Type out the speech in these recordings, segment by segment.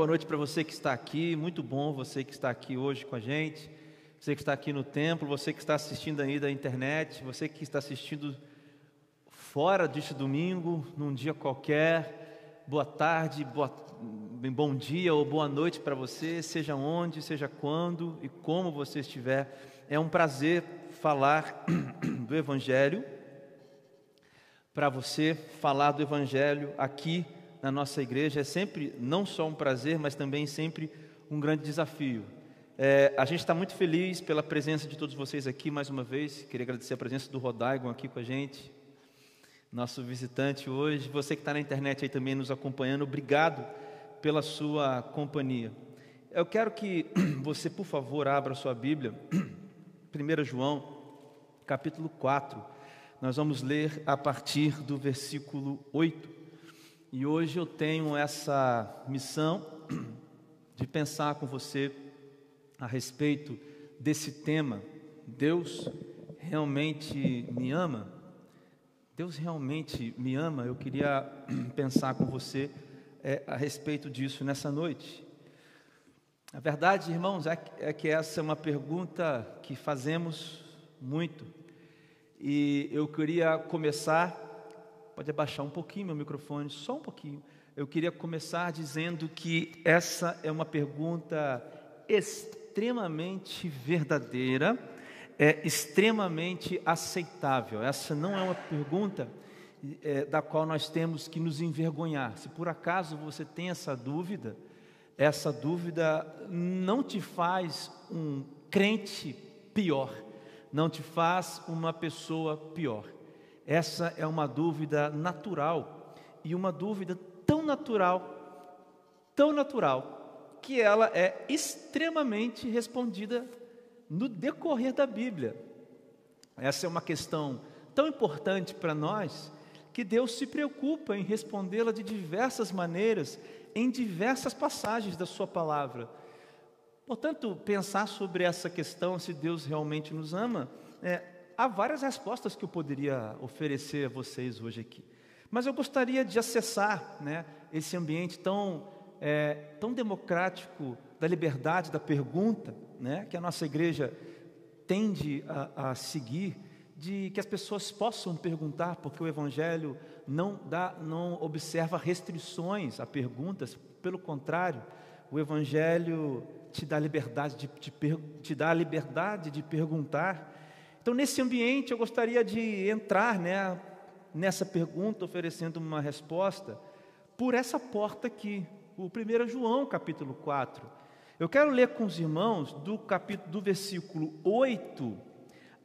Boa noite para você que está aqui, muito bom você que está aqui hoje com a gente, você que está aqui no templo, você que está assistindo aí da internet, você que está assistindo fora deste domingo, num dia qualquer. Boa tarde, boa, bom dia ou boa noite para você, seja onde, seja quando e como você estiver. É um prazer falar do Evangelho, para você falar do Evangelho aqui na nossa igreja é sempre não só um prazer, mas também sempre um grande desafio. É, a gente está muito feliz pela presença de todos vocês aqui mais uma vez. Queria agradecer a presença do Rodaigon aqui com a gente, nosso visitante hoje. Você que está na internet aí também nos acompanhando, obrigado pela sua companhia. Eu quero que você, por favor, abra sua Bíblia, 1 João, capítulo 4. Nós vamos ler a partir do versículo 8. E hoje eu tenho essa missão de pensar com você a respeito desse tema. Deus realmente me ama? Deus realmente me ama? Eu queria pensar com você é, a respeito disso nessa noite. A verdade, irmãos, é que, é que essa é uma pergunta que fazemos muito. E eu queria começar Pode abaixar um pouquinho meu microfone, só um pouquinho. Eu queria começar dizendo que essa é uma pergunta extremamente verdadeira, é extremamente aceitável. Essa não é uma pergunta é, da qual nós temos que nos envergonhar. Se por acaso você tem essa dúvida, essa dúvida não te faz um crente pior, não te faz uma pessoa pior. Essa é uma dúvida natural e uma dúvida tão natural, tão natural, que ela é extremamente respondida no decorrer da Bíblia. Essa é uma questão tão importante para nós que Deus se preocupa em respondê-la de diversas maneiras, em diversas passagens da Sua palavra. Portanto, pensar sobre essa questão, se Deus realmente nos ama, é, há várias respostas que eu poderia oferecer a vocês hoje aqui. Mas eu gostaria de acessar né, esse ambiente tão, é, tão democrático da liberdade da pergunta, né, que a nossa igreja tende a, a seguir, de que as pessoas possam perguntar, porque o Evangelho não, dá, não observa restrições a perguntas, pelo contrário, o Evangelho te dá liberdade de, de, te dá a liberdade de perguntar então, nesse ambiente, eu gostaria de entrar né, nessa pergunta, oferecendo uma resposta, por essa porta aqui, o 1 João, capítulo 4. Eu quero ler com os irmãos do, capítulo, do versículo 8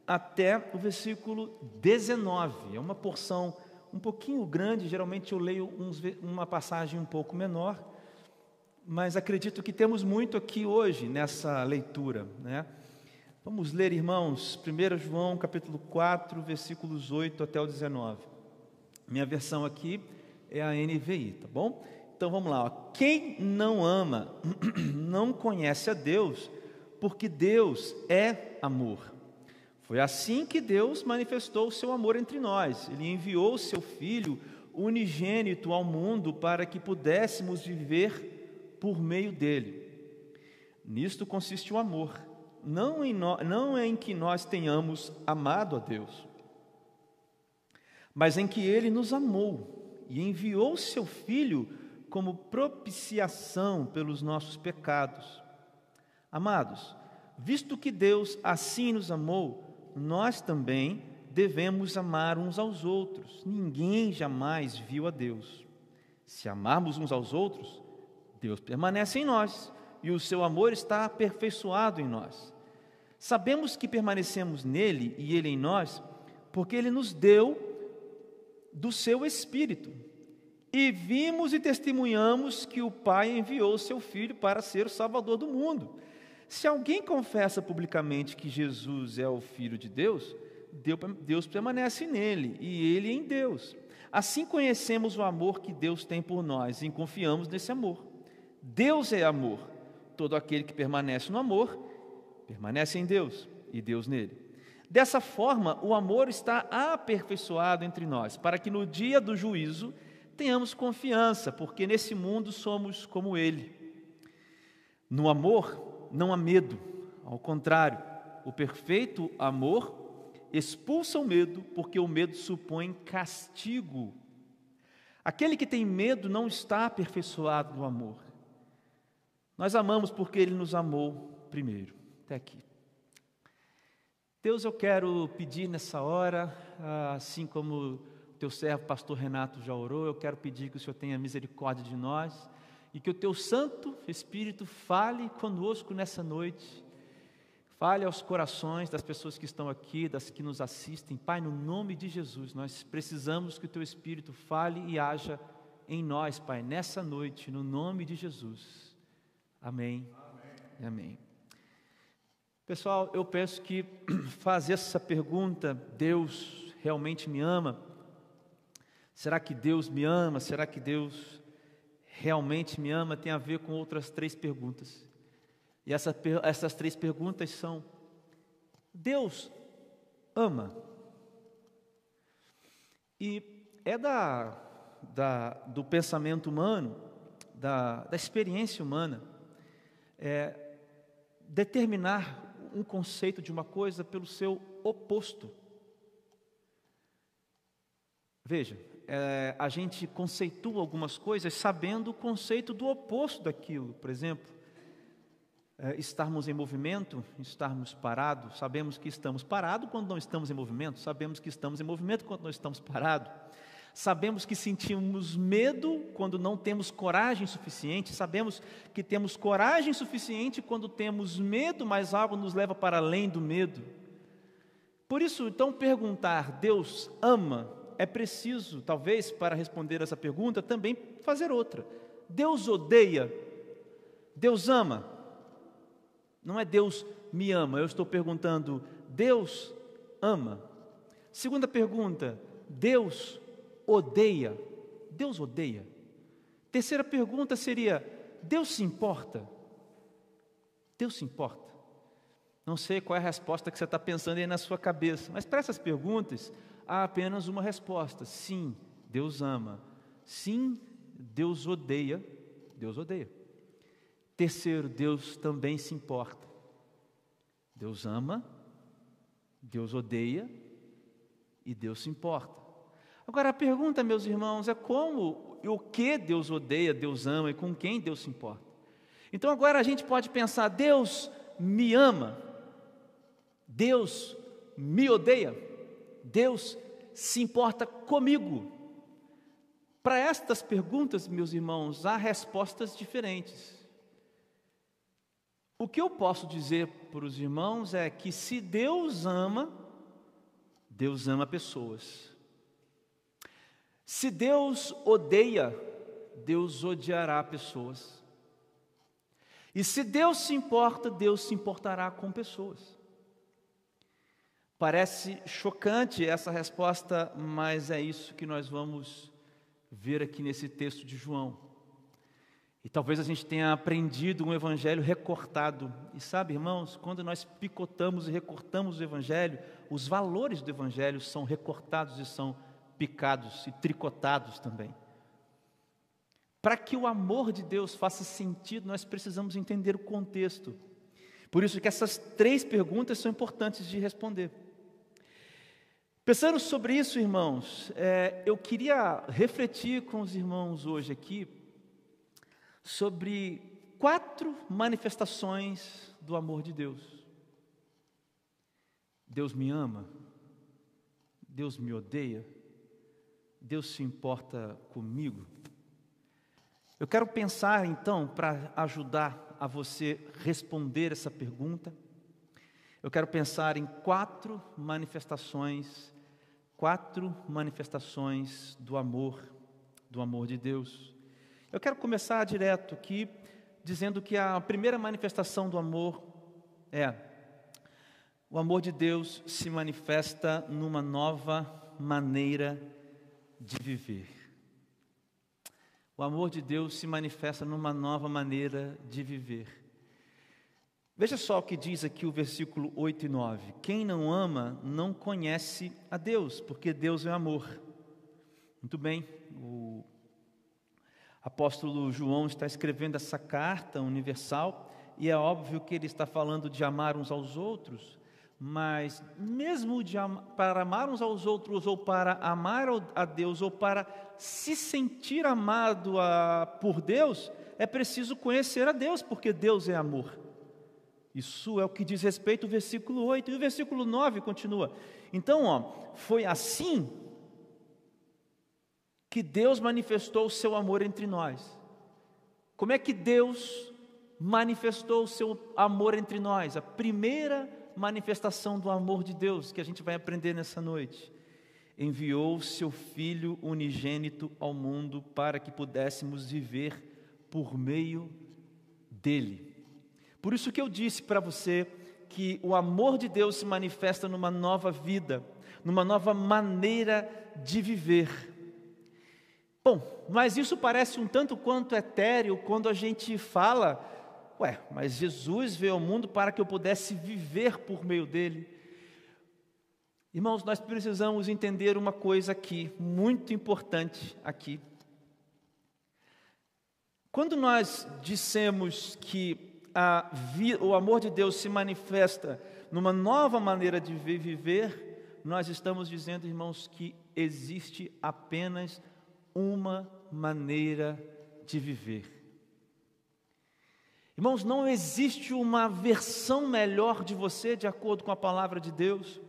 até o versículo 19. É uma porção um pouquinho grande, geralmente eu leio uns, uma passagem um pouco menor, mas acredito que temos muito aqui hoje nessa leitura, né? Vamos ler, irmãos, 1 João capítulo 4, versículos 8 até o 19. Minha versão aqui é a NVI, tá bom? Então vamos lá. Ó. Quem não ama não conhece a Deus, porque Deus é amor. Foi assim que Deus manifestou o seu amor entre nós. Ele enviou o seu Filho unigênito ao mundo para que pudéssemos viver por meio dele. Nisto consiste o amor não em, no, não é em que nós tenhamos amado a Deus, mas em que Ele nos amou e enviou Seu Filho como propiciação pelos nossos pecados. Amados, visto que Deus assim nos amou, nós também devemos amar uns aos outros. Ninguém jamais viu a Deus. Se amarmos uns aos outros, Deus permanece em nós e o seu amor está aperfeiçoado em nós. Sabemos que permanecemos nele e ele em nós, porque ele nos deu do seu Espírito. E vimos e testemunhamos que o Pai enviou o seu Filho para ser o Salvador do mundo. Se alguém confessa publicamente que Jesus é o Filho de Deus, Deus permanece nele e ele em Deus. Assim conhecemos o amor que Deus tem por nós e confiamos nesse amor. Deus é amor. Todo aquele que permanece no amor permanece em Deus e Deus nele. Dessa forma, o amor está aperfeiçoado entre nós, para que no dia do juízo tenhamos confiança, porque nesse mundo somos como Ele. No amor não há medo, ao contrário, o perfeito amor expulsa o medo, porque o medo supõe castigo. Aquele que tem medo não está aperfeiçoado no amor. Nós amamos porque ele nos amou primeiro. Até aqui. Deus, eu quero pedir nessa hora, assim como o teu servo, pastor Renato, já orou, eu quero pedir que o Senhor tenha misericórdia de nós e que o teu Santo Espírito fale conosco nessa noite, fale aos corações das pessoas que estão aqui, das que nos assistem. Pai, no nome de Jesus, nós precisamos que o teu Espírito fale e haja em nós, Pai, nessa noite, no nome de Jesus. Amém. Amém. Amém. Pessoal, eu penso que fazer essa pergunta, Deus realmente me ama? Será que Deus me ama? Será que Deus realmente me ama? Tem a ver com outras três perguntas. E essa, essas três perguntas são: Deus ama? E é da, da, do pensamento humano, da, da experiência humana, é, determinar um conceito de uma coisa pelo seu oposto. Veja, é, a gente conceitua algumas coisas sabendo o conceito do oposto daquilo. Por exemplo, é, estarmos em movimento, estarmos parados. Sabemos que estamos parados quando não estamos em movimento, sabemos que estamos em movimento quando não estamos parados. Sabemos que sentimos medo quando não temos coragem suficiente, sabemos que temos coragem suficiente quando temos medo, mas algo nos leva para além do medo. Por isso, então, perguntar Deus ama é preciso, talvez, para responder essa pergunta, também fazer outra. Deus odeia, Deus ama. Não é Deus me ama, eu estou perguntando, Deus ama. Segunda pergunta, Deus odeia? Deus odeia. Terceira pergunta seria: Deus se importa? Deus se importa? Não sei qual é a resposta que você está pensando aí na sua cabeça, mas para essas perguntas há apenas uma resposta: sim, Deus ama. Sim, Deus odeia. Deus odeia. Terceiro, Deus também se importa. Deus ama, Deus odeia e Deus se importa. Agora a pergunta, meus irmãos, é como e o que Deus odeia, Deus ama e com quem Deus se importa. Então agora a gente pode pensar: Deus me ama, Deus me odeia, Deus se importa comigo. Para estas perguntas, meus irmãos, há respostas diferentes. O que eu posso dizer para os irmãos é que se Deus ama, Deus ama pessoas. Se Deus odeia, Deus odiará pessoas. E se Deus se importa, Deus se importará com pessoas. Parece chocante essa resposta, mas é isso que nós vamos ver aqui nesse texto de João. E talvez a gente tenha aprendido um evangelho recortado. E sabe, irmãos, quando nós picotamos e recortamos o evangelho, os valores do evangelho são recortados e são picados e tricotados também. Para que o amor de Deus faça sentido, nós precisamos entender o contexto. Por isso que essas três perguntas são importantes de responder. Pensando sobre isso, irmãos, é, eu queria refletir com os irmãos hoje aqui sobre quatro manifestações do amor de Deus. Deus me ama, Deus me odeia, Deus se importa comigo? Eu quero pensar então, para ajudar a você responder essa pergunta, eu quero pensar em quatro manifestações, quatro manifestações do amor, do amor de Deus. Eu quero começar direto aqui, dizendo que a primeira manifestação do amor é: o amor de Deus se manifesta numa nova maneira de viver. O amor de Deus se manifesta numa nova maneira de viver. Veja só o que diz aqui o versículo 8 e 9: Quem não ama não conhece a Deus, porque Deus é amor. Muito bem, o apóstolo João está escrevendo essa carta universal e é óbvio que ele está falando de amar uns aos outros, mas mesmo de, para amar uns aos outros, ou para amar a Deus, ou para se sentir amado a, por Deus, é preciso conhecer a Deus, porque Deus é amor. Isso é o que diz respeito ao versículo 8. E o versículo 9 continua. Então, ó, foi assim que Deus manifestou o seu amor entre nós. Como é que Deus manifestou o seu amor entre nós? A primeira manifestação do amor de Deus que a gente vai aprender nessa noite. Enviou seu Filho unigênito ao mundo para que pudéssemos viver por meio dele. Por isso que eu disse para você que o amor de Deus se manifesta numa nova vida, numa nova maneira de viver. Bom, mas isso parece um tanto quanto etéreo quando a gente fala Ué, mas Jesus veio ao mundo para que eu pudesse viver por meio dele. Irmãos, nós precisamos entender uma coisa aqui, muito importante aqui. Quando nós dissemos que a, o amor de Deus se manifesta numa nova maneira de viver, nós estamos dizendo, irmãos, que existe apenas uma maneira de viver. Irmãos, não existe uma versão melhor de você, de acordo com a palavra de Deus,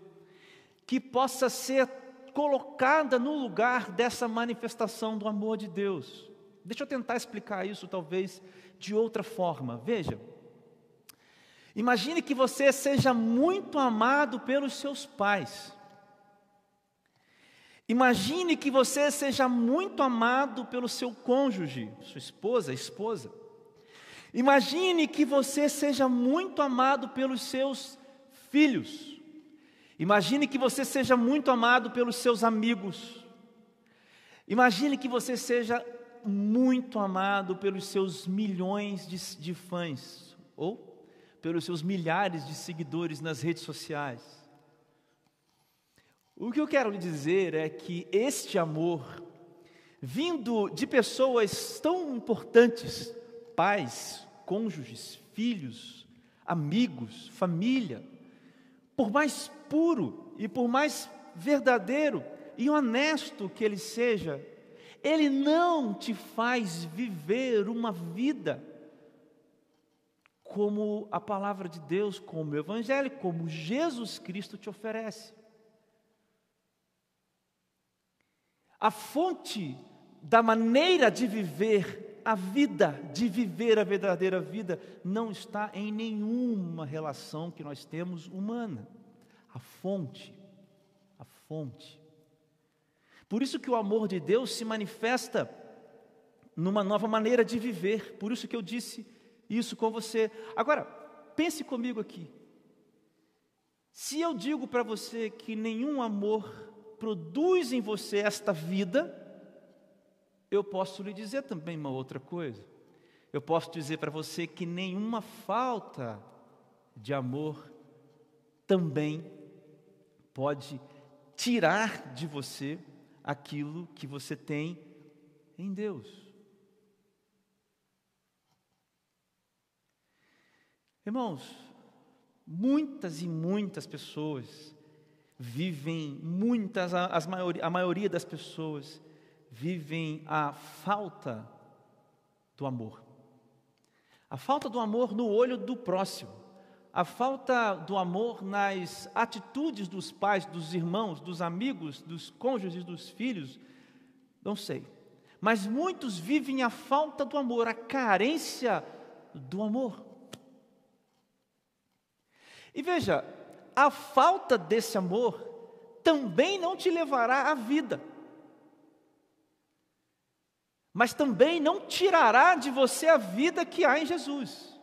que possa ser colocada no lugar dessa manifestação do amor de Deus. Deixa eu tentar explicar isso, talvez, de outra forma. Veja, imagine que você seja muito amado pelos seus pais. Imagine que você seja muito amado pelo seu cônjuge, sua esposa, esposa. Imagine que você seja muito amado pelos seus filhos. Imagine que você seja muito amado pelos seus amigos. Imagine que você seja muito amado pelos seus milhões de, de fãs ou pelos seus milhares de seguidores nas redes sociais. O que eu quero lhe dizer é que este amor, vindo de pessoas tão importantes pais, cônjuges, filhos, amigos, família, por mais puro e por mais verdadeiro e honesto que ele seja, ele não te faz viver uma vida como a palavra de Deus, como o Evangelho, como Jesus Cristo te oferece. A fonte da maneira de viver a vida, de viver a verdadeira vida, não está em nenhuma relação que nós temos humana. A fonte, a fonte. Por isso que o amor de Deus se manifesta numa nova maneira de viver. Por isso que eu disse isso com você. Agora, pense comigo aqui. Se eu digo para você que nenhum amor produz em você esta vida, eu posso lhe dizer também uma outra coisa. Eu posso dizer para você que nenhuma falta de amor também pode tirar de você aquilo que você tem em Deus. Irmãos, muitas e muitas pessoas vivem, muitas, as maioria, a maioria das pessoas vivem a falta do amor. A falta do amor no olho do próximo. A falta do amor nas atitudes dos pais, dos irmãos, dos amigos, dos cônjuges, dos filhos. Não sei. Mas muitos vivem a falta do amor, a carência do amor. E veja, a falta desse amor também não te levará à vida mas também não tirará de você a vida que há em Jesus.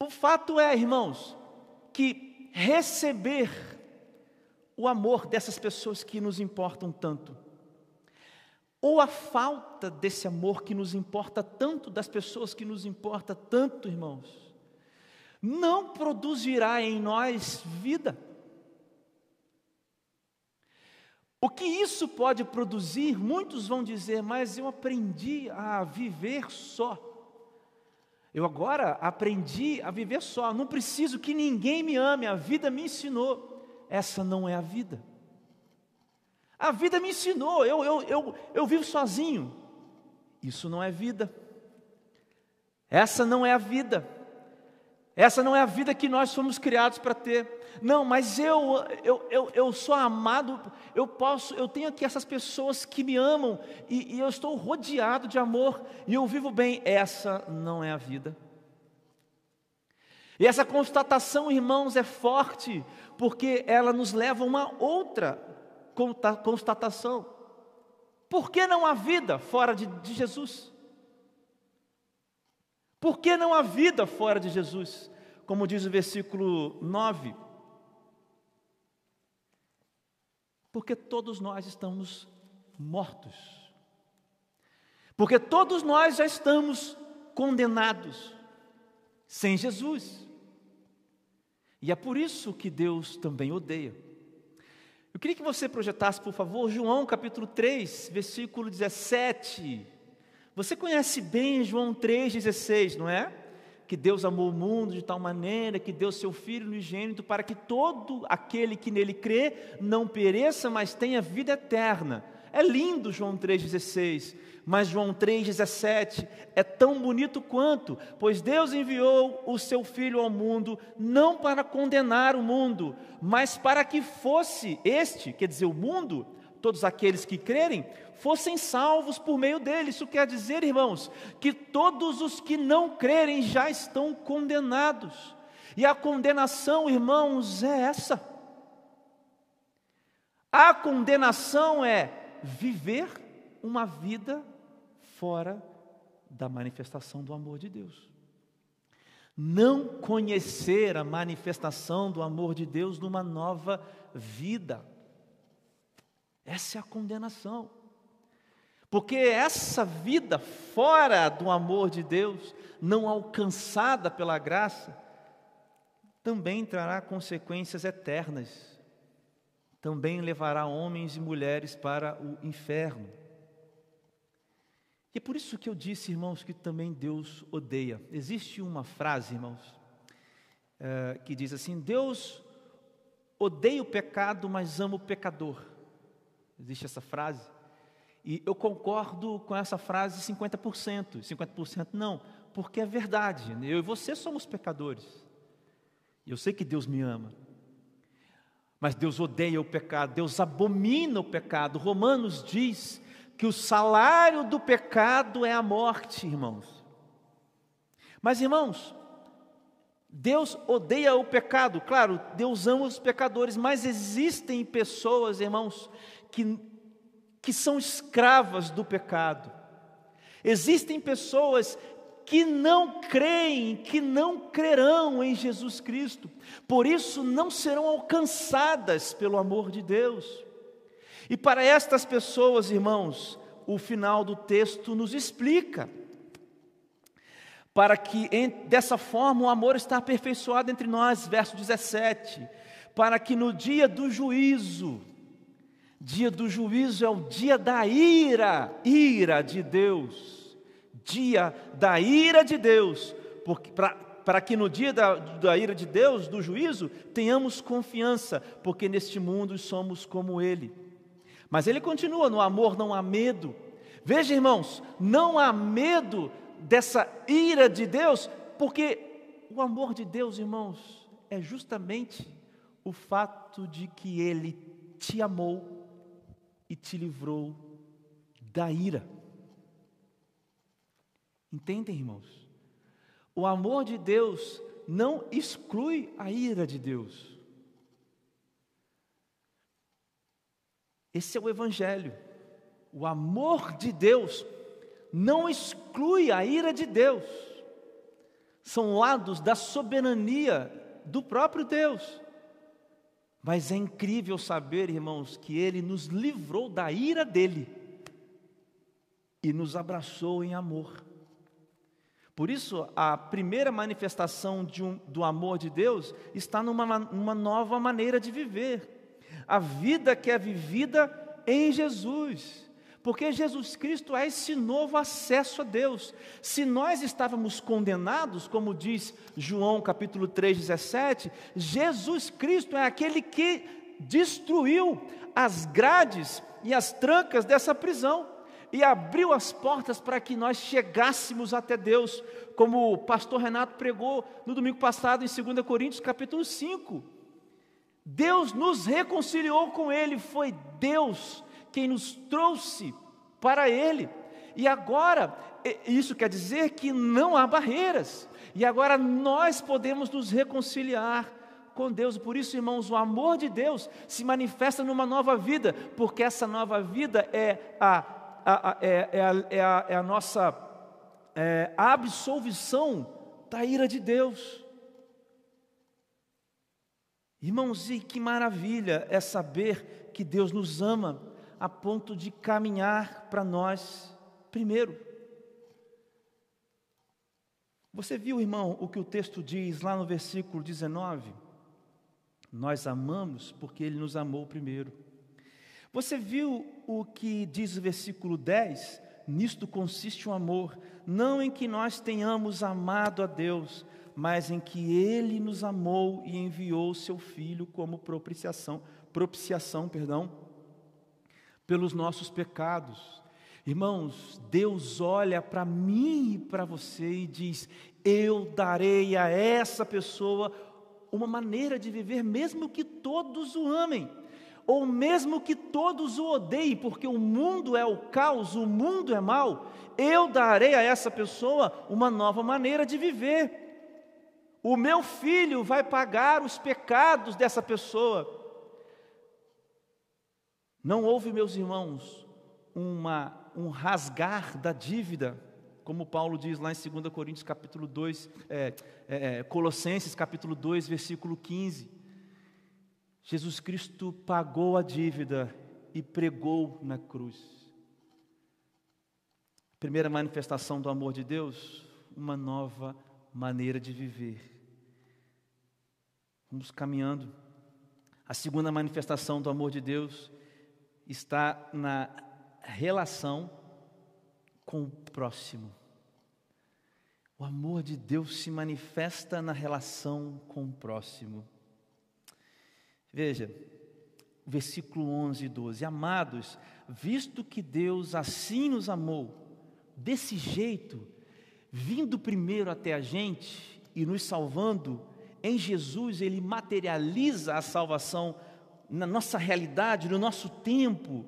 O fato é, irmãos, que receber o amor dessas pessoas que nos importam tanto, ou a falta desse amor que nos importa tanto, das pessoas que nos importa tanto, irmãos, não produzirá em nós vida. O que isso pode produzir? Muitos vão dizer, mas eu aprendi a viver só. Eu agora aprendi a viver só, não preciso que ninguém me ame, a vida me ensinou. Essa não é a vida. A vida me ensinou, eu, eu, eu, eu vivo sozinho. Isso não é vida. Essa não é a vida. Essa não é a vida que nós fomos criados para ter. Não, mas eu, eu, eu, eu sou amado, eu posso, eu tenho aqui essas pessoas que me amam e, e eu estou rodeado de amor e eu vivo bem. Essa não é a vida. E essa constatação, irmãos, é forte, porque ela nos leva a uma outra constatação. Por que não há vida fora de, de Jesus? Por que não há vida fora de Jesus? Como diz o versículo 9: Porque todos nós estamos mortos. Porque todos nós já estamos condenados sem Jesus. E é por isso que Deus também odeia. Eu queria que você projetasse, por favor, João capítulo 3, versículo 17. Você conhece bem João 3,16, não é? que Deus amou o mundo de tal maneira que deu seu Filho unigênito para que todo aquele que nele crê não pereça, mas tenha vida eterna. É lindo João 3,16, mas João 3,17 é tão bonito quanto, pois Deus enviou o seu Filho ao mundo não para condenar o mundo, mas para que fosse este, quer dizer, o mundo, todos aqueles que crerem, fossem salvos por meio dele. Isso quer dizer, irmãos, que todos os que não crerem já estão condenados. E a condenação, irmãos, é essa. A condenação é viver uma vida fora da manifestação do amor de Deus. Não conhecer a manifestação do amor de Deus numa nova vida. Essa é a condenação. Porque essa vida fora do amor de Deus, não alcançada pela graça, também trará consequências eternas. Também levará homens e mulheres para o inferno. E é por isso que eu disse, irmãos, que também Deus odeia. Existe uma frase, irmãos, é, que diz assim: Deus odeia o pecado, mas ama o pecador. Existe essa frase. E eu concordo com essa frase 50%, 50% não, porque é verdade. Eu e você somos pecadores. Eu sei que Deus me ama. Mas Deus odeia o pecado, Deus abomina o pecado. Romanos diz que o salário do pecado é a morte, irmãos. Mas, irmãos, Deus odeia o pecado, claro, Deus ama os pecadores, mas existem pessoas, irmãos, que que são escravas do pecado. Existem pessoas que não creem, que não crerão em Jesus Cristo, por isso não serão alcançadas pelo amor de Deus. E para estas pessoas, irmãos, o final do texto nos explica. Para que dessa forma o amor está aperfeiçoado entre nós, verso 17, para que no dia do juízo, Dia do juízo é o dia da ira, ira de Deus. Dia da ira de Deus, porque para que no dia da, da ira de Deus, do juízo, tenhamos confiança, porque neste mundo somos como Ele. Mas ele continua: no amor não há medo. Veja, irmãos, não há medo dessa ira de Deus, porque o amor de Deus, irmãos, é justamente o fato de que Ele te amou e te livrou da ira. Entendem, irmãos? O amor de Deus não exclui a ira de Deus. Esse é o Evangelho. O amor de Deus não exclui a ira de Deus. São lados da soberania do próprio Deus. Mas é incrível saber, irmãos, que Ele nos livrou da ira dele e nos abraçou em amor. Por isso, a primeira manifestação um, do amor de Deus está numa, numa nova maneira de viver. A vida que é vivida em Jesus. Porque Jesus Cristo é esse novo acesso a Deus. Se nós estávamos condenados, como diz João capítulo 3, 17, Jesus Cristo é aquele que destruiu as grades e as trancas dessa prisão e abriu as portas para que nós chegássemos até Deus, como o pastor Renato pregou no domingo passado em 2 Coríntios capítulo 5. Deus nos reconciliou com Ele, foi Deus quem nos trouxe para Ele. E agora, isso quer dizer que não há barreiras, e agora nós podemos nos reconciliar com Deus. Por isso, irmãos, o amor de Deus se manifesta numa nova vida, porque essa nova vida é a, a, a é, é, a, é, a, é a nossa é, absolvição da ira de Deus. Irmãos, e que maravilha é saber que Deus nos ama a ponto de caminhar para nós primeiro. Você viu, irmão, o que o texto diz lá no versículo 19? Nós amamos porque Ele nos amou primeiro. Você viu o que diz o versículo 10? Nisto consiste o amor, não em que nós tenhamos amado a Deus, mas em que Ele nos amou e enviou Seu Filho como propiciação, propiciação, perdão, pelos nossos pecados. Irmãos, Deus olha para mim e para você e diz: Eu darei a essa pessoa uma maneira de viver, mesmo que todos o amem, ou mesmo que todos o odeiem, porque o mundo é o caos, o mundo é mal. Eu darei a essa pessoa uma nova maneira de viver. O meu filho vai pagar os pecados dessa pessoa. Não houve, meus irmãos, uma, um rasgar da dívida, como Paulo diz lá em 2 Coríntios capítulo 2, é, é, é, Colossenses capítulo 2, versículo 15. Jesus Cristo pagou a dívida e pregou na cruz. Primeira manifestação do amor de Deus, uma nova maneira de viver. Vamos caminhando. A segunda manifestação do amor de Deus está na relação com o próximo. O amor de Deus se manifesta na relação com o próximo. Veja, versículo 11 e 12: Amados, visto que Deus assim nos amou, desse jeito, vindo primeiro até a gente e nos salvando, em Jesus Ele materializa a salvação na nossa realidade, no nosso tempo.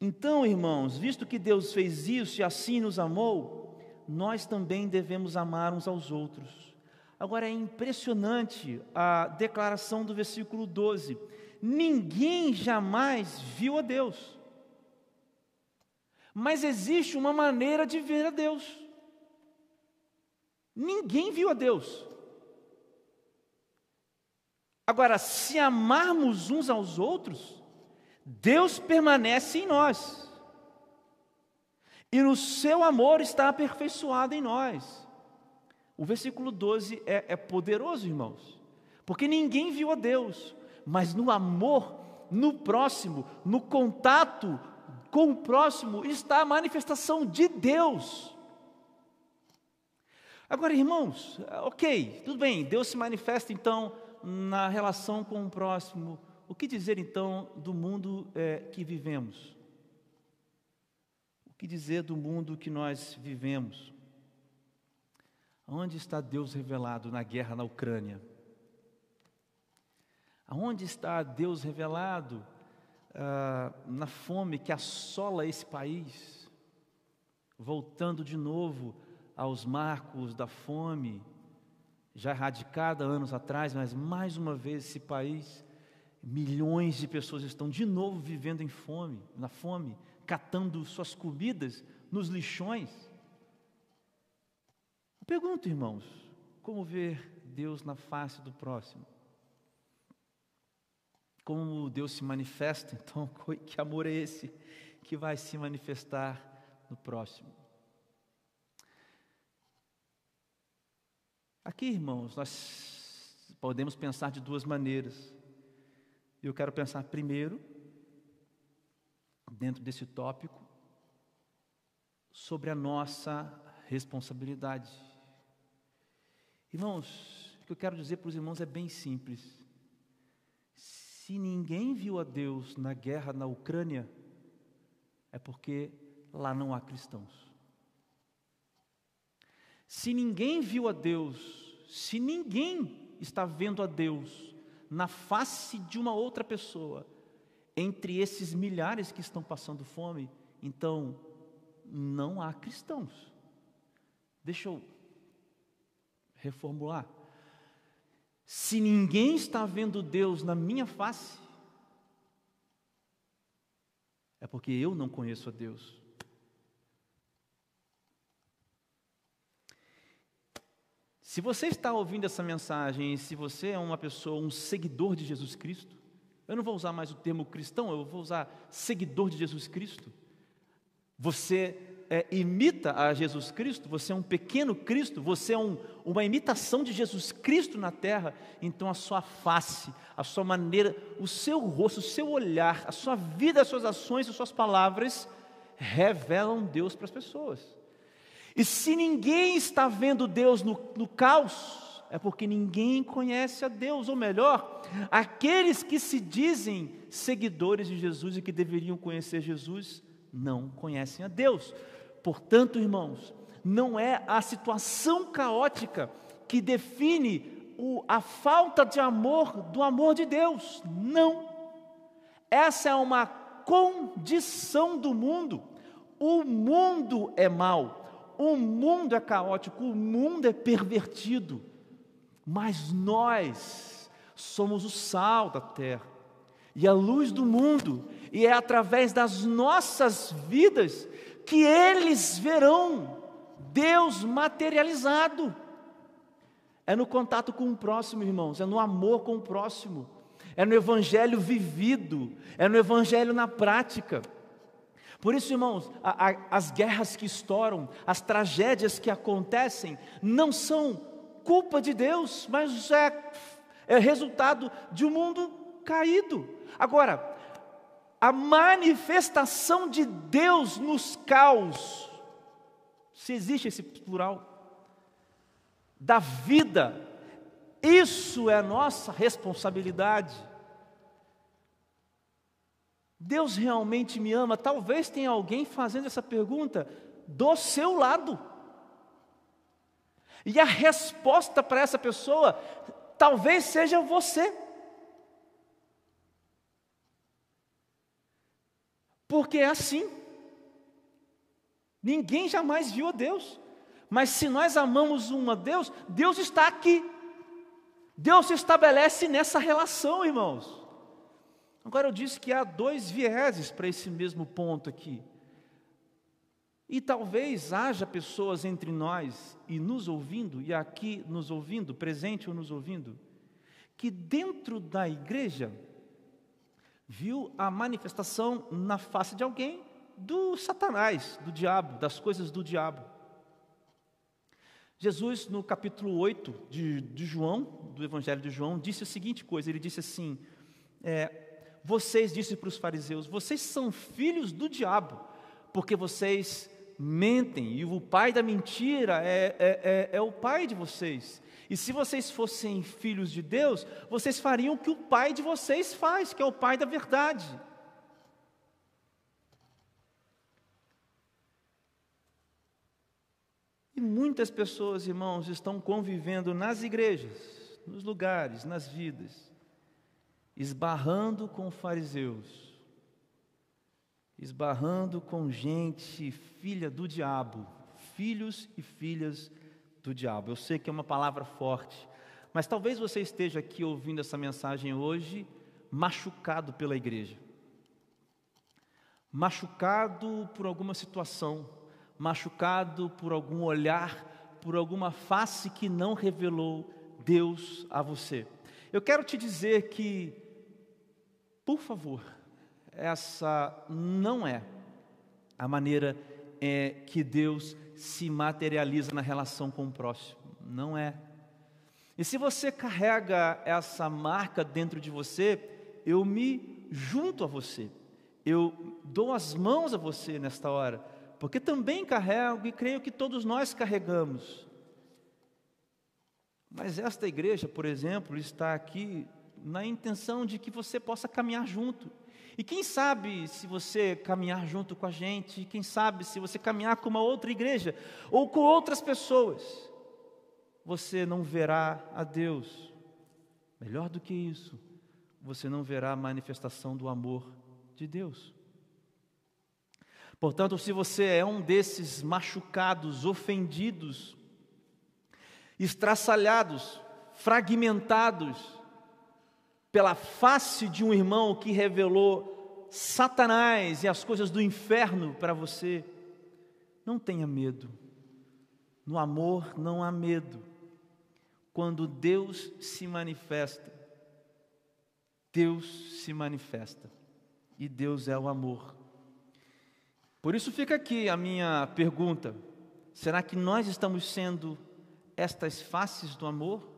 Então, irmãos, visto que Deus fez isso e assim nos amou, nós também devemos amar uns aos outros. Agora é impressionante a declaração do versículo 12: ninguém jamais viu a Deus, mas existe uma maneira de ver a Deus. Ninguém viu a Deus. Agora, se amarmos uns aos outros, Deus permanece em nós. E no seu amor está aperfeiçoado em nós. O versículo 12 é, é poderoso, irmãos, porque ninguém viu a Deus, mas no amor, no próximo, no contato com o próximo, está a manifestação de Deus. Agora, irmãos, ok, tudo bem, Deus se manifesta então na relação com o próximo, o que dizer então do mundo é, que vivemos? O que dizer do mundo que nós vivemos? Onde está Deus revelado na guerra na Ucrânia? Aonde está Deus revelado ah, na fome que assola esse país? Voltando de novo aos marcos da fome, já erradicada anos atrás, mas mais uma vez esse país, milhões de pessoas estão de novo vivendo em fome, na fome, catando suas comidas nos lixões. Pergunto, irmãos, como ver Deus na face do próximo? Como Deus se manifesta, então, que amor é esse que vai se manifestar no próximo? Aqui, irmãos, nós podemos pensar de duas maneiras. Eu quero pensar primeiro dentro desse tópico sobre a nossa responsabilidade. Irmãos, o que eu quero dizer para os irmãos é bem simples. Se ninguém viu a Deus na guerra na Ucrânia, é porque lá não há cristãos. Se ninguém viu a Deus, se ninguém está vendo a Deus na face de uma outra pessoa, entre esses milhares que estão passando fome, então não há cristãos. Deixa eu reformular. Se ninguém está vendo Deus na minha face, é porque eu não conheço a Deus. Se você está ouvindo essa mensagem se você é uma pessoa, um seguidor de Jesus Cristo, eu não vou usar mais o termo cristão, eu vou usar seguidor de Jesus Cristo. Você é, imita a Jesus Cristo, você é um pequeno Cristo, você é um, uma imitação de Jesus Cristo na terra, então a sua face, a sua maneira, o seu rosto, o seu olhar, a sua vida, as suas ações, as suas palavras revelam Deus para as pessoas. E se ninguém está vendo Deus no, no caos, é porque ninguém conhece a Deus, ou melhor, aqueles que se dizem seguidores de Jesus e que deveriam conhecer Jesus, não conhecem a Deus. Portanto, irmãos, não é a situação caótica que define o, a falta de amor do amor de Deus. Não. Essa é uma condição do mundo. O mundo é mau, o mundo é caótico, o mundo é pervertido. Mas nós somos o sal da terra e a luz do mundo, e é através das nossas vidas que eles verão Deus materializado. É no contato com o próximo, irmãos, é no amor com o próximo, é no evangelho vivido, é no evangelho na prática. Por isso, irmãos, a, a, as guerras que estouram, as tragédias que acontecem, não são culpa de Deus, mas é, é resultado de um mundo caído. Agora, a manifestação de Deus nos caos, se existe esse plural, da vida, isso é nossa responsabilidade. Deus realmente me ama? Talvez tenha alguém fazendo essa pergunta do seu lado. E a resposta para essa pessoa talvez seja você. Porque é assim. Ninguém jamais viu a Deus. Mas se nós amamos um a Deus, Deus está aqui. Deus se estabelece nessa relação, irmãos. Agora eu disse que há dois vieses para esse mesmo ponto aqui. E talvez haja pessoas entre nós e nos ouvindo, e aqui nos ouvindo, presente ou nos ouvindo, que dentro da igreja viu a manifestação na face de alguém do Satanás, do diabo, das coisas do diabo. Jesus, no capítulo 8 de, de João, do Evangelho de João, disse a seguinte coisa: ele disse assim: é, Vocês, disse para os fariseus, vocês são filhos do diabo, porque vocês mentem, e o pai da mentira é, é, é, é o pai de vocês. E se vocês fossem filhos de Deus, vocês fariam o que o pai de vocês faz, que é o pai da verdade. E muitas pessoas, irmãos, estão convivendo nas igrejas, nos lugares, nas vidas, esbarrando com fariseus, esbarrando com gente filha do diabo, filhos e filhas do diabo. Eu sei que é uma palavra forte, mas talvez você esteja aqui ouvindo essa mensagem hoje machucado pela igreja. Machucado por alguma situação, machucado por algum olhar, por alguma face que não revelou Deus a você. Eu quero te dizer que, por favor, essa não é a maneira é, que Deus se materializa na relação com o próximo. Não é. E se você carrega essa marca dentro de você, eu me junto a você. Eu dou as mãos a você nesta hora, porque também carrego e creio que todos nós carregamos. Mas esta igreja, por exemplo, está aqui na intenção de que você possa caminhar junto. E quem sabe se você caminhar junto com a gente, quem sabe se você caminhar com uma outra igreja ou com outras pessoas, você não verá a Deus. Melhor do que isso, você não verá a manifestação do amor de Deus. Portanto, se você é um desses machucados, ofendidos, estraçalhados, fragmentados pela face de um irmão que revelou Satanás e as coisas do inferno para você, não tenha medo. No amor não há medo. Quando Deus se manifesta, Deus se manifesta. E Deus é o amor. Por isso fica aqui a minha pergunta: será que nós estamos sendo estas faces do amor?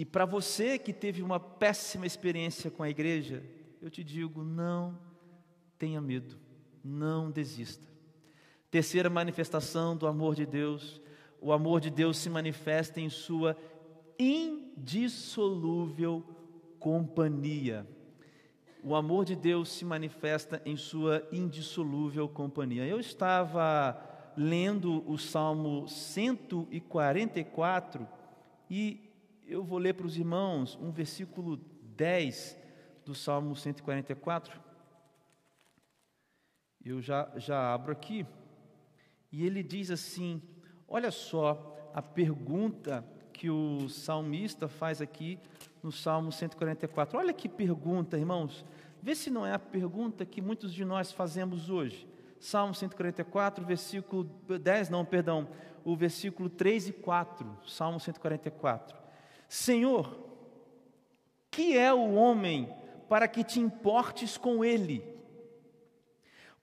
E para você que teve uma péssima experiência com a igreja, eu te digo: não tenha medo, não desista. Terceira manifestação do amor de Deus: o amor de Deus se manifesta em sua indissolúvel companhia. O amor de Deus se manifesta em sua indissolúvel companhia. Eu estava lendo o Salmo 144 e eu vou ler para os irmãos um versículo 10 do Salmo 144. Eu já, já abro aqui. E ele diz assim: olha só a pergunta que o salmista faz aqui no Salmo 144. Olha que pergunta, irmãos. Vê se não é a pergunta que muitos de nós fazemos hoje. Salmo 144, versículo 10, não, perdão, o versículo 3 e 4, Salmo 144. Senhor, que é o homem para que te importes com ele?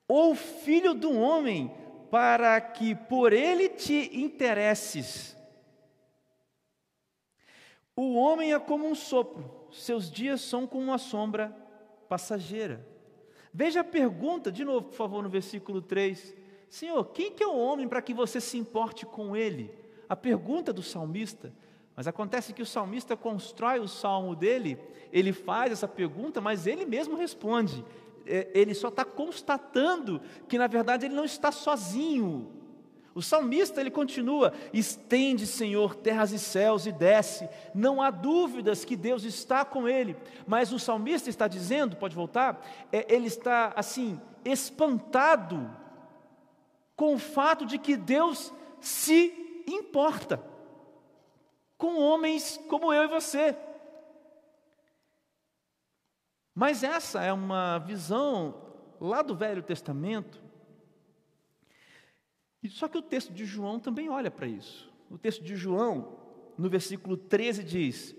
Ou filho do homem para que por ele te interesses? O homem é como um sopro, seus dias são como uma sombra passageira. Veja a pergunta, de novo, por favor, no versículo 3. Senhor, quem que é o homem para que você se importe com ele? A pergunta do salmista. Mas acontece que o salmista constrói o salmo dele, ele faz essa pergunta, mas ele mesmo responde. É, ele só está constatando que, na verdade, ele não está sozinho. O salmista ele continua: estende, Senhor, terras e céus e desce. Não há dúvidas que Deus está com ele. Mas o salmista está dizendo, pode voltar, é, ele está assim espantado com o fato de que Deus se importa com homens como eu e você. Mas essa é uma visão lá do Velho Testamento só que o texto de João também olha para isso. O texto de João, no versículo 13, diz: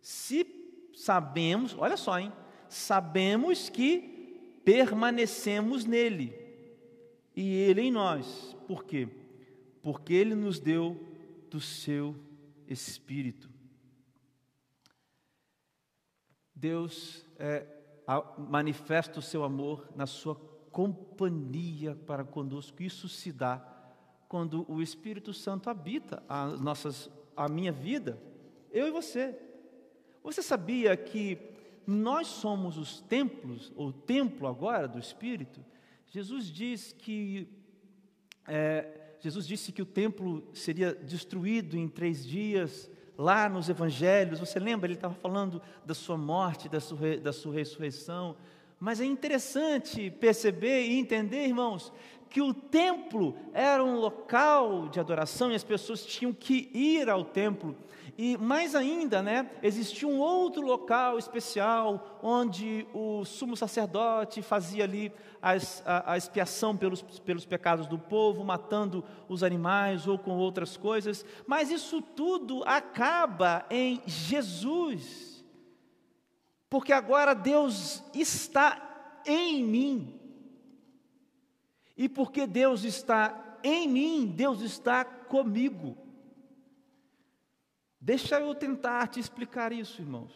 Se sabemos, olha só, hein? Sabemos que permanecemos nele e ele em nós. Por quê? Porque ele nos deu do seu espírito. Deus é, manifesta o seu amor na sua companhia para conosco. Isso se dá quando o Espírito Santo habita a, nossas, a minha vida, eu e você. Você sabia que nós somos os templos, ou templo agora do Espírito? Jesus diz que é, Jesus disse que o templo seria destruído em três dias, lá nos evangelhos, você lembra? Ele estava falando da sua morte, da sua, da sua ressurreição, mas é interessante perceber e entender, irmãos, que o templo era um local de adoração e as pessoas tinham que ir ao templo. E mais ainda, né, existia um outro local especial onde o sumo sacerdote fazia ali a, a, expiação pelos, pelos pecados do povo, matando os animais ou com outras coisas. Mas isso tudo acaba em Jesus. Porque agora Deus está em mim. E porque Deus está em mim, Deus está comigo. Deixa eu tentar te explicar isso, irmãos.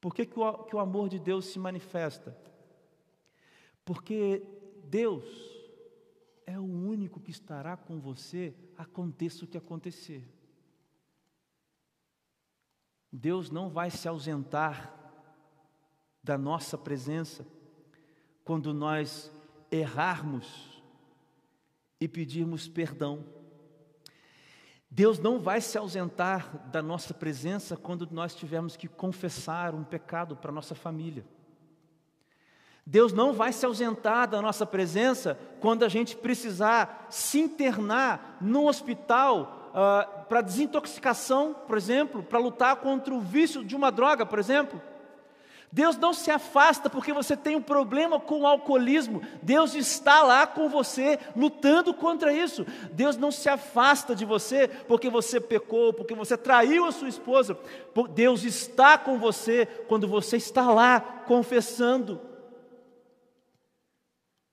Por que, que, o, que o amor de Deus se manifesta? Porque Deus é o único que estará com você, aconteça o que acontecer. Deus não vai se ausentar da nossa presença quando nós errarmos e pedirmos perdão. Deus não vai se ausentar da nossa presença quando nós tivermos que confessar um pecado para nossa família. Deus não vai se ausentar da nossa presença quando a gente precisar se internar no hospital uh, para desintoxicação, por exemplo, para lutar contra o vício de uma droga, por exemplo. Deus não se afasta porque você tem um problema com o alcoolismo. Deus está lá com você, lutando contra isso. Deus não se afasta de você porque você pecou, porque você traiu a sua esposa. Deus está com você quando você está lá confessando.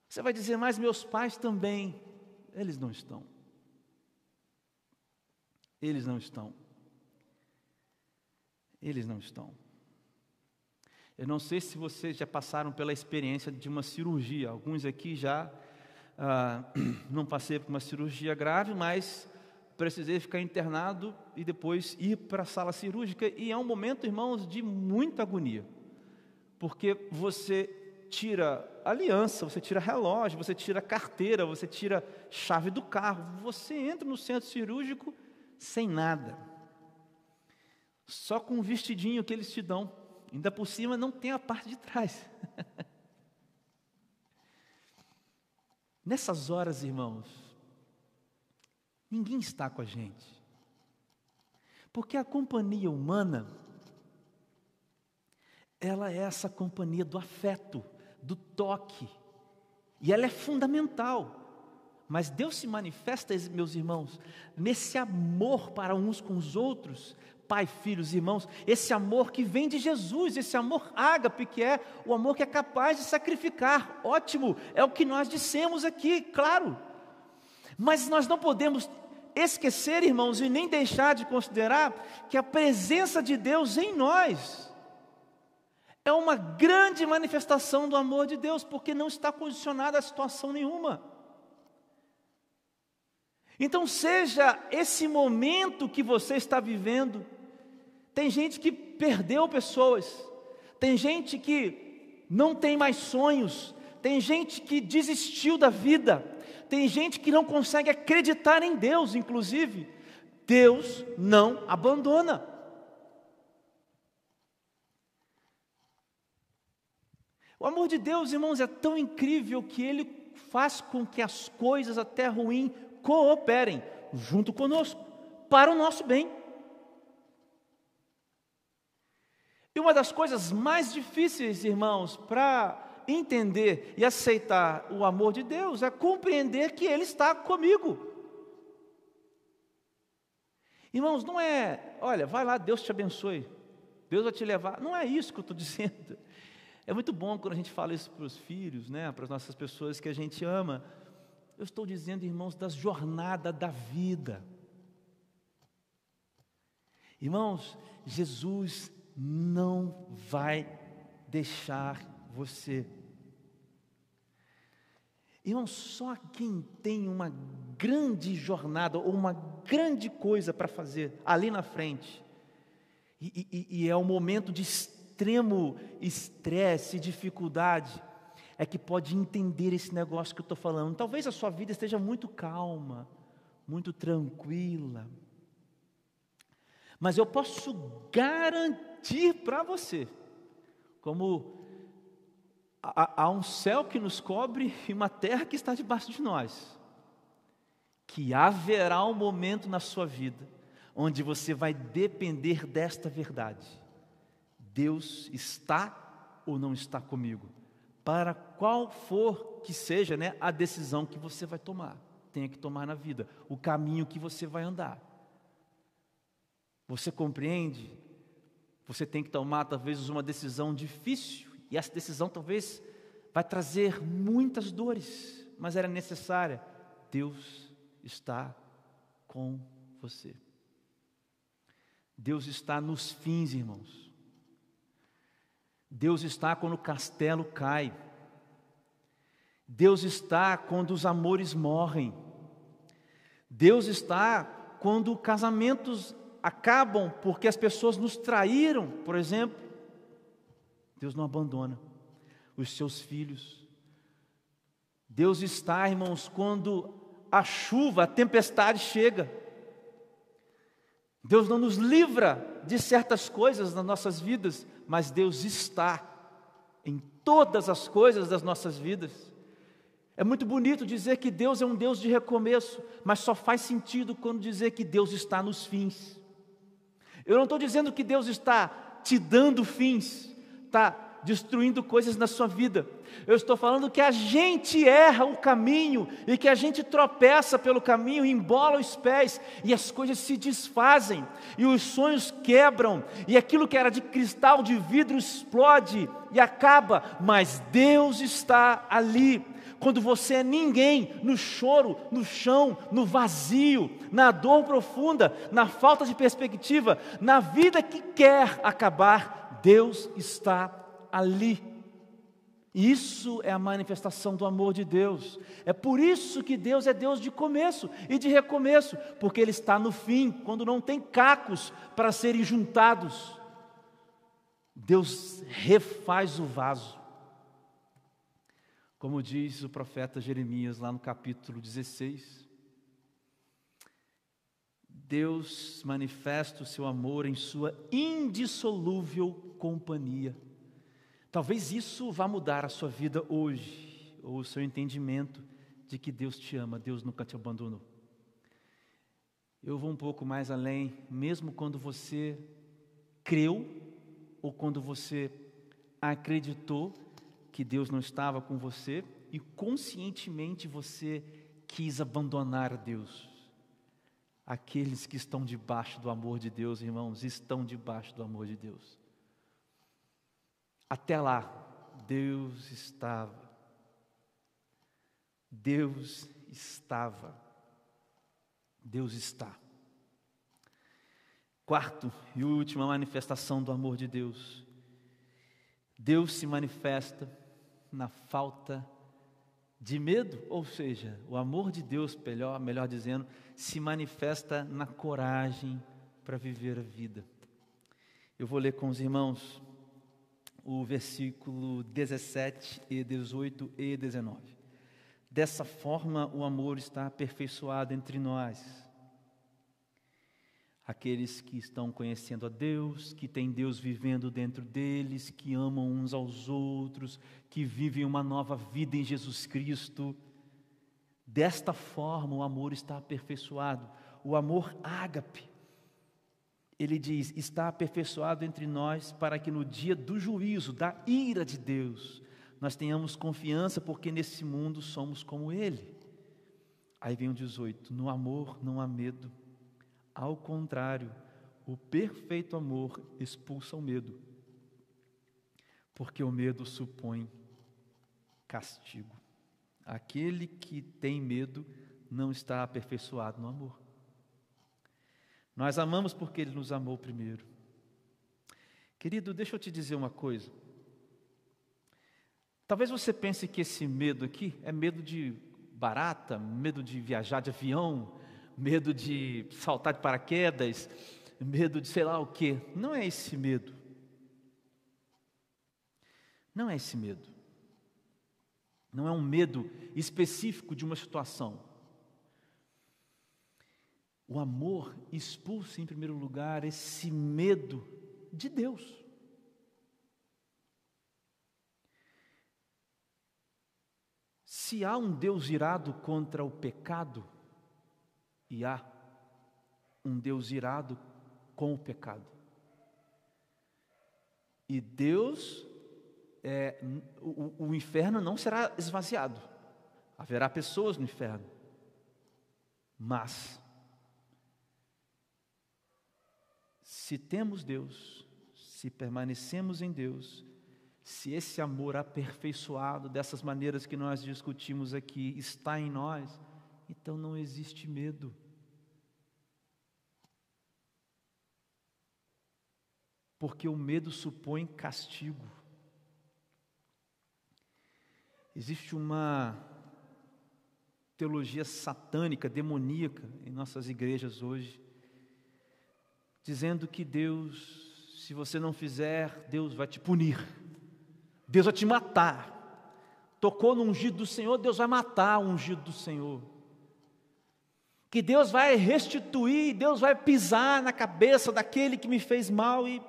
Você vai dizer, mas meus pais também. Eles não estão. Eles não estão. Eles não estão. Eu não sei se vocês já passaram pela experiência de uma cirurgia. Alguns aqui já ah, não passei por uma cirurgia grave, mas precisei ficar internado e depois ir para a sala cirúrgica. E é um momento, irmãos, de muita agonia, porque você tira aliança, você tira relógio, você tira carteira, você tira chave do carro, você entra no centro cirúrgico sem nada, só com um vestidinho que eles te dão. Ainda por cima não tem a parte de trás. Nessas horas, irmãos, ninguém está com a gente. Porque a companhia humana, ela é essa companhia do afeto, do toque, e ela é fundamental. Mas Deus se manifesta, meus irmãos, nesse amor para uns com os outros, pai, filhos, irmãos, esse amor que vem de Jesus, esse amor ágape, que é o amor que é capaz de sacrificar. Ótimo, é o que nós dissemos aqui, claro. Mas nós não podemos esquecer, irmãos, e nem deixar de considerar que a presença de Deus em nós é uma grande manifestação do amor de Deus, porque não está condicionada a situação nenhuma. Então, seja esse momento que você está vivendo, tem gente que perdeu pessoas, tem gente que não tem mais sonhos, tem gente que desistiu da vida, tem gente que não consegue acreditar em Deus, inclusive. Deus não abandona. O amor de Deus, irmãos, é tão incrível que ele faz com que as coisas até ruins cooperem junto conosco, para o nosso bem. E uma das coisas mais difíceis, irmãos, para entender e aceitar o amor de Deus é compreender que Ele está comigo. Irmãos, não é, olha, vai lá, Deus te abençoe, Deus vai te levar. Não é isso que eu estou dizendo. É muito bom quando a gente fala isso para os filhos, né, para as nossas pessoas que a gente ama. Eu estou dizendo, irmãos, da jornada da vida. Irmãos, Jesus não vai deixar você. Irmão, só quem tem uma grande jornada ou uma grande coisa para fazer ali na frente, e, e, e é um momento de extremo estresse dificuldade, é que pode entender esse negócio que eu estou falando. Talvez a sua vida esteja muito calma, muito tranquila, mas eu posso garantir para você, como há um céu que nos cobre e uma terra que está debaixo de nós, que haverá um momento na sua vida onde você vai depender desta verdade. Deus está ou não está comigo? Para qual for que seja né, a decisão que você vai tomar, tenha que tomar na vida, o caminho que você vai andar. Você compreende você tem que tomar talvez uma decisão difícil, e essa decisão talvez vai trazer muitas dores, mas era necessária. Deus está com você. Deus está nos fins, irmãos. Deus está quando o castelo cai. Deus está quando os amores morrem. Deus está quando casamentos acabam porque as pessoas nos traíram, por exemplo. Deus não abandona os seus filhos. Deus está, irmãos, quando a chuva, a tempestade chega. Deus não nos livra de certas coisas nas nossas vidas, mas Deus está em todas as coisas das nossas vidas. É muito bonito dizer que Deus é um Deus de recomeço, mas só faz sentido quando dizer que Deus está nos fins. Eu não estou dizendo que Deus está te dando fins, está destruindo coisas na sua vida. Eu estou falando que a gente erra o caminho e que a gente tropeça pelo caminho, embola os pés e as coisas se desfazem e os sonhos quebram e aquilo que era de cristal, de vidro explode e acaba, mas Deus está ali quando você é ninguém, no choro, no chão, no vazio, na dor profunda, na falta de perspectiva, na vida que quer acabar, Deus está ali. Isso é a manifestação do amor de Deus. É por isso que Deus é Deus de começo e de recomeço, porque Ele está no fim, quando não tem cacos para serem juntados. Deus refaz o vaso. Como diz o profeta Jeremias lá no capítulo 16, Deus manifesta o seu amor em sua indissolúvel companhia. Talvez isso vá mudar a sua vida hoje, ou o seu entendimento de que Deus te ama, Deus nunca te abandonou. Eu vou um pouco mais além, mesmo quando você creu ou quando você acreditou que Deus não estava com você e conscientemente você quis abandonar Deus. Aqueles que estão debaixo do amor de Deus, irmãos, estão debaixo do amor de Deus. Até lá, Deus estava. Deus estava. Deus está. Quarto e última manifestação do amor de Deus. Deus se manifesta na falta de medo, ou seja, o amor de Deus, melhor, melhor dizendo, se manifesta na coragem para viver a vida. Eu vou ler com os irmãos o versículo 17 e 18 e 19. Dessa forma, o amor está aperfeiçoado entre nós aqueles que estão conhecendo a Deus, que têm Deus vivendo dentro deles, que amam uns aos outros, que vivem uma nova vida em Jesus Cristo. Desta forma o amor está aperfeiçoado. O amor ágape, ele diz, está aperfeiçoado entre nós para que no dia do juízo, da ira de Deus, nós tenhamos confiança, porque nesse mundo somos como Ele. Aí vem o 18: no amor não há medo ao contrário, o perfeito amor expulsa o medo, porque o medo supõe castigo. Aquele que tem medo não está aperfeiçoado no amor. Nós amamos porque Ele nos amou primeiro. Querido, deixa eu te dizer uma coisa. Talvez você pense que esse medo aqui é medo de barata, medo de viajar de avião, medo de saltar de paraquedas, medo de sei lá o quê. Não é esse medo. Não é esse medo. Não é um medo específico de uma situação. O amor expulsa, em primeiro lugar, esse medo de Deus. Se há um Deus irado contra o pecado, e há um Deus irado com o pecado. E Deus, é, o, o inferno não será esvaziado, haverá pessoas no inferno, mas, se temos Deus, se permanecemos em Deus, se esse amor aperfeiçoado dessas maneiras que nós discutimos aqui está em nós, então não existe medo. Porque o medo supõe castigo. Existe uma teologia satânica, demoníaca em nossas igrejas hoje, dizendo que Deus, se você não fizer, Deus vai te punir, Deus vai te matar. Tocou no ungido do Senhor, Deus vai matar o ungido do Senhor. Que Deus vai restituir, Deus vai pisar na cabeça daquele que me fez mal e.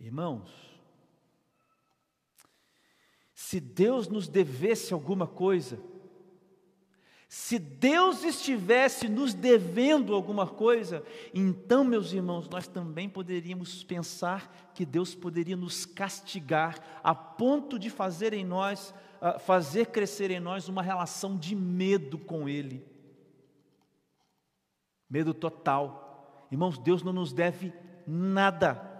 Irmãos, se Deus nos devesse alguma coisa, se Deus estivesse nos devendo alguma coisa, então, meus irmãos, nós também poderíamos pensar que Deus poderia nos castigar a ponto de fazer em nós, ah, fazer crescer em nós uma relação de medo com Ele. Medo total. Irmãos, Deus não nos deve nada.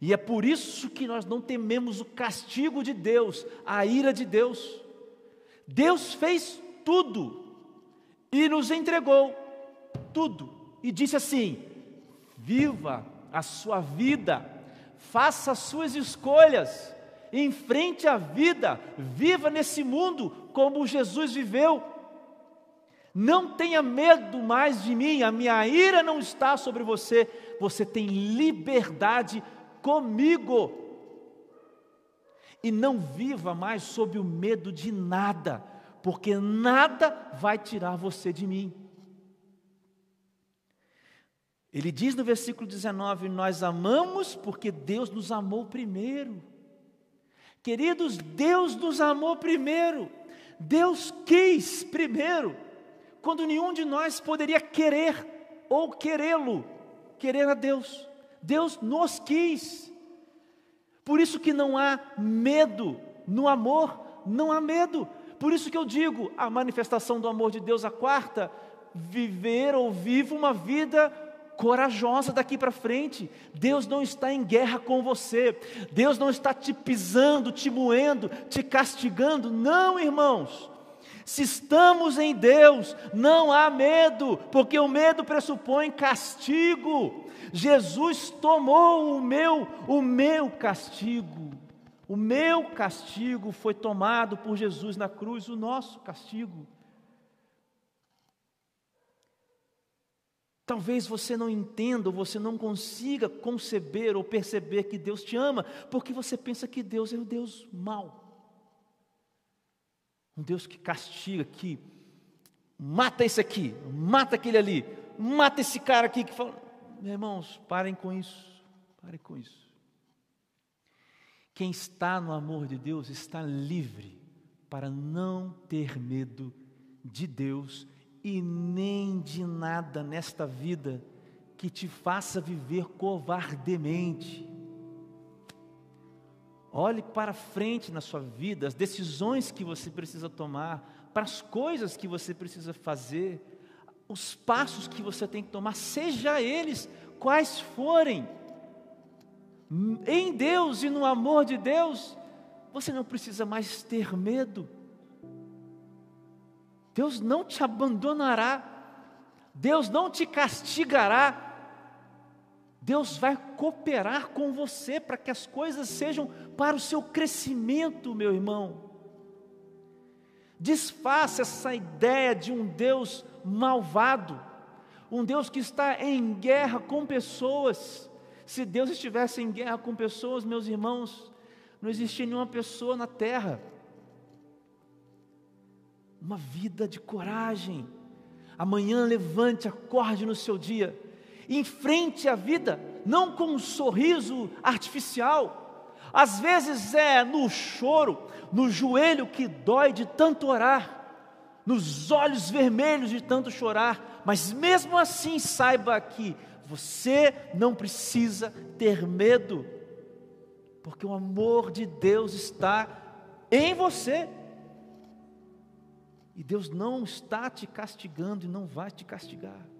E é por isso que nós não tememos o castigo de Deus, a ira de Deus. Deus fez tudo e nos entregou tudo e disse assim: viva a sua vida, faça as suas escolhas, enfrente a vida, viva nesse mundo como Jesus viveu. Não tenha medo mais de mim, a minha ira não está sobre você, você tem liberdade comigo. E não viva mais sob o medo de nada, porque nada vai tirar você de mim. Ele diz no versículo 19: Nós amamos porque Deus nos amou primeiro. Queridos, Deus nos amou primeiro. Deus quis primeiro, quando nenhum de nós poderia querer ou querê-lo, querer a Deus. Deus nos quis. Por isso que não há medo no amor, não há medo. Por isso que eu digo, a manifestação do amor de Deus, a quarta, viver ou vivo uma vida corajosa daqui para frente. Deus não está em guerra com você. Deus não está te pisando, te moendo, te castigando. Não, irmãos. Se estamos em Deus, não há medo, porque o medo pressupõe castigo. Jesus tomou o meu, o meu castigo. O meu castigo foi tomado por Jesus na cruz, o nosso castigo. Talvez você não entenda, ou você não consiga conceber ou perceber que Deus te ama, porque você pensa que Deus é o Deus mau. Um Deus que castiga, que mata esse aqui, mata aquele ali, mata esse cara aqui que fala. Irmãos, parem com isso, parem com isso. Quem está no amor de Deus está livre para não ter medo de Deus e nem de nada nesta vida que te faça viver covardemente. Olhe para frente na sua vida, as decisões que você precisa tomar, para as coisas que você precisa fazer, os passos que você tem que tomar, seja eles quais forem, em Deus e no amor de Deus, você não precisa mais ter medo. Deus não te abandonará, Deus não te castigará, Deus vai cooperar com você para que as coisas sejam para o seu crescimento, meu irmão. Desfaça essa ideia de um Deus malvado, um Deus que está em guerra com pessoas. Se Deus estivesse em guerra com pessoas, meus irmãos, não existia nenhuma pessoa na terra. Uma vida de coragem. Amanhã levante, acorde no seu dia enfrente a vida, não com um sorriso artificial, às vezes é no choro, no joelho que dói de tanto orar, nos olhos vermelhos de tanto chorar, mas mesmo assim saiba que você não precisa ter medo, porque o amor de Deus está em você. E Deus não está te castigando e não vai te castigar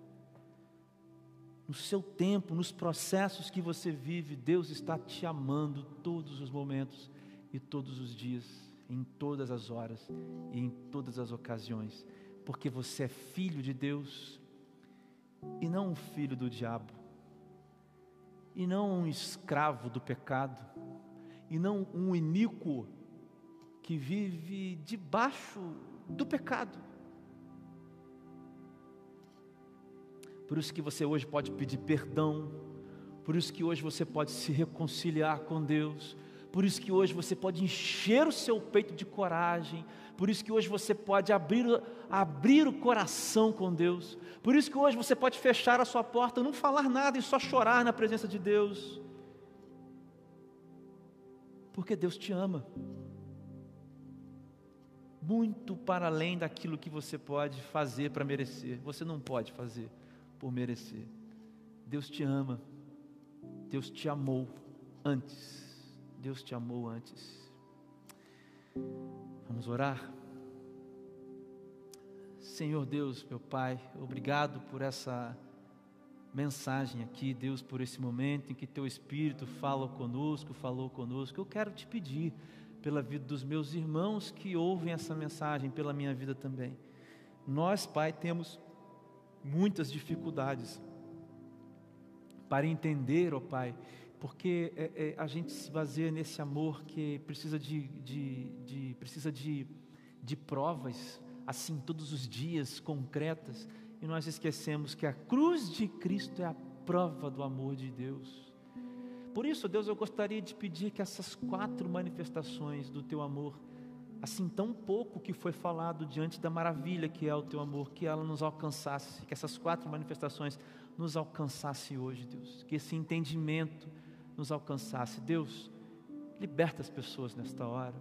no seu tempo, nos processos que você vive, Deus está te amando todos os momentos e todos os dias, em todas as horas e em todas as ocasiões, porque você é filho de Deus e não um filho do diabo, e não um escravo do pecado, e não um iníquo, que vive debaixo do pecado. Por isso que você hoje pode pedir perdão, por isso que hoje você pode se reconciliar com Deus, por isso que hoje você pode encher o seu peito de coragem, por isso que hoje você pode abrir, abrir o coração com Deus, por isso que hoje você pode fechar a sua porta, não falar nada e só chorar na presença de Deus, porque Deus te ama, muito para além daquilo que você pode fazer para merecer, você não pode fazer por merecer, Deus te ama, Deus te amou antes Deus te amou antes. Vamos orar? Senhor Deus, meu Pai, obrigado por essa mensagem aqui, Deus, por esse momento em que Teu Espírito fala conosco, falou conosco. Eu quero te pedir pela vida dos meus irmãos que ouvem essa mensagem, pela minha vida também. Nós, Pai, temos muitas dificuldades para entender, ó Pai, porque é, é, a gente se baseia nesse amor que precisa de, de, de, precisa de, de provas, assim, todos os dias, concretas, e nós esquecemos que a cruz de Cristo é a prova do amor de Deus. Por isso, Deus, eu gostaria de pedir que essas quatro manifestações do teu amor, assim tão pouco que foi falado diante da maravilha que é o teu amor, que ela nos alcançasse, que essas quatro manifestações nos alcançasse hoje, Deus, que esse entendimento nos alcançasse. Deus, liberta as pessoas nesta hora.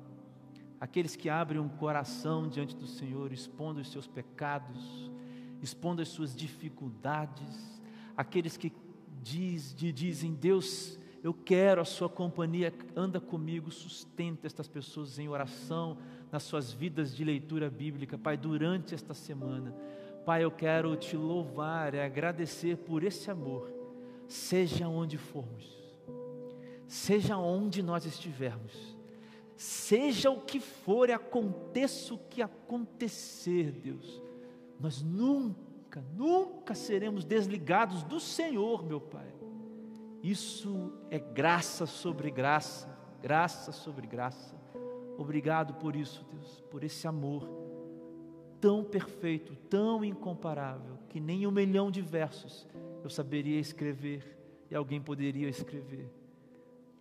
Aqueles que abrem um coração diante do Senhor, expondo os seus pecados, expondo as suas dificuldades. Aqueles que diz, dizem, Deus, eu quero a sua companhia, anda comigo, sustenta estas pessoas em oração, nas suas vidas de leitura bíblica, Pai, durante esta semana. Pai, eu quero te louvar e agradecer por esse amor, seja onde formos seja onde nós estivermos, seja o que for e aconteça o que acontecer, Deus, nós nunca, nunca seremos desligados do Senhor, meu Pai. Isso é graça sobre graça, graça sobre graça. Obrigado por isso, Deus, por esse amor tão perfeito, tão incomparável, que nem um milhão de versos eu saberia escrever e alguém poderia escrever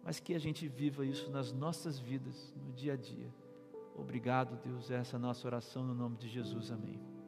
mas que a gente viva isso nas nossas vidas, no dia a dia. Obrigado, Deus, essa é a nossa oração no nome de Jesus. Amém.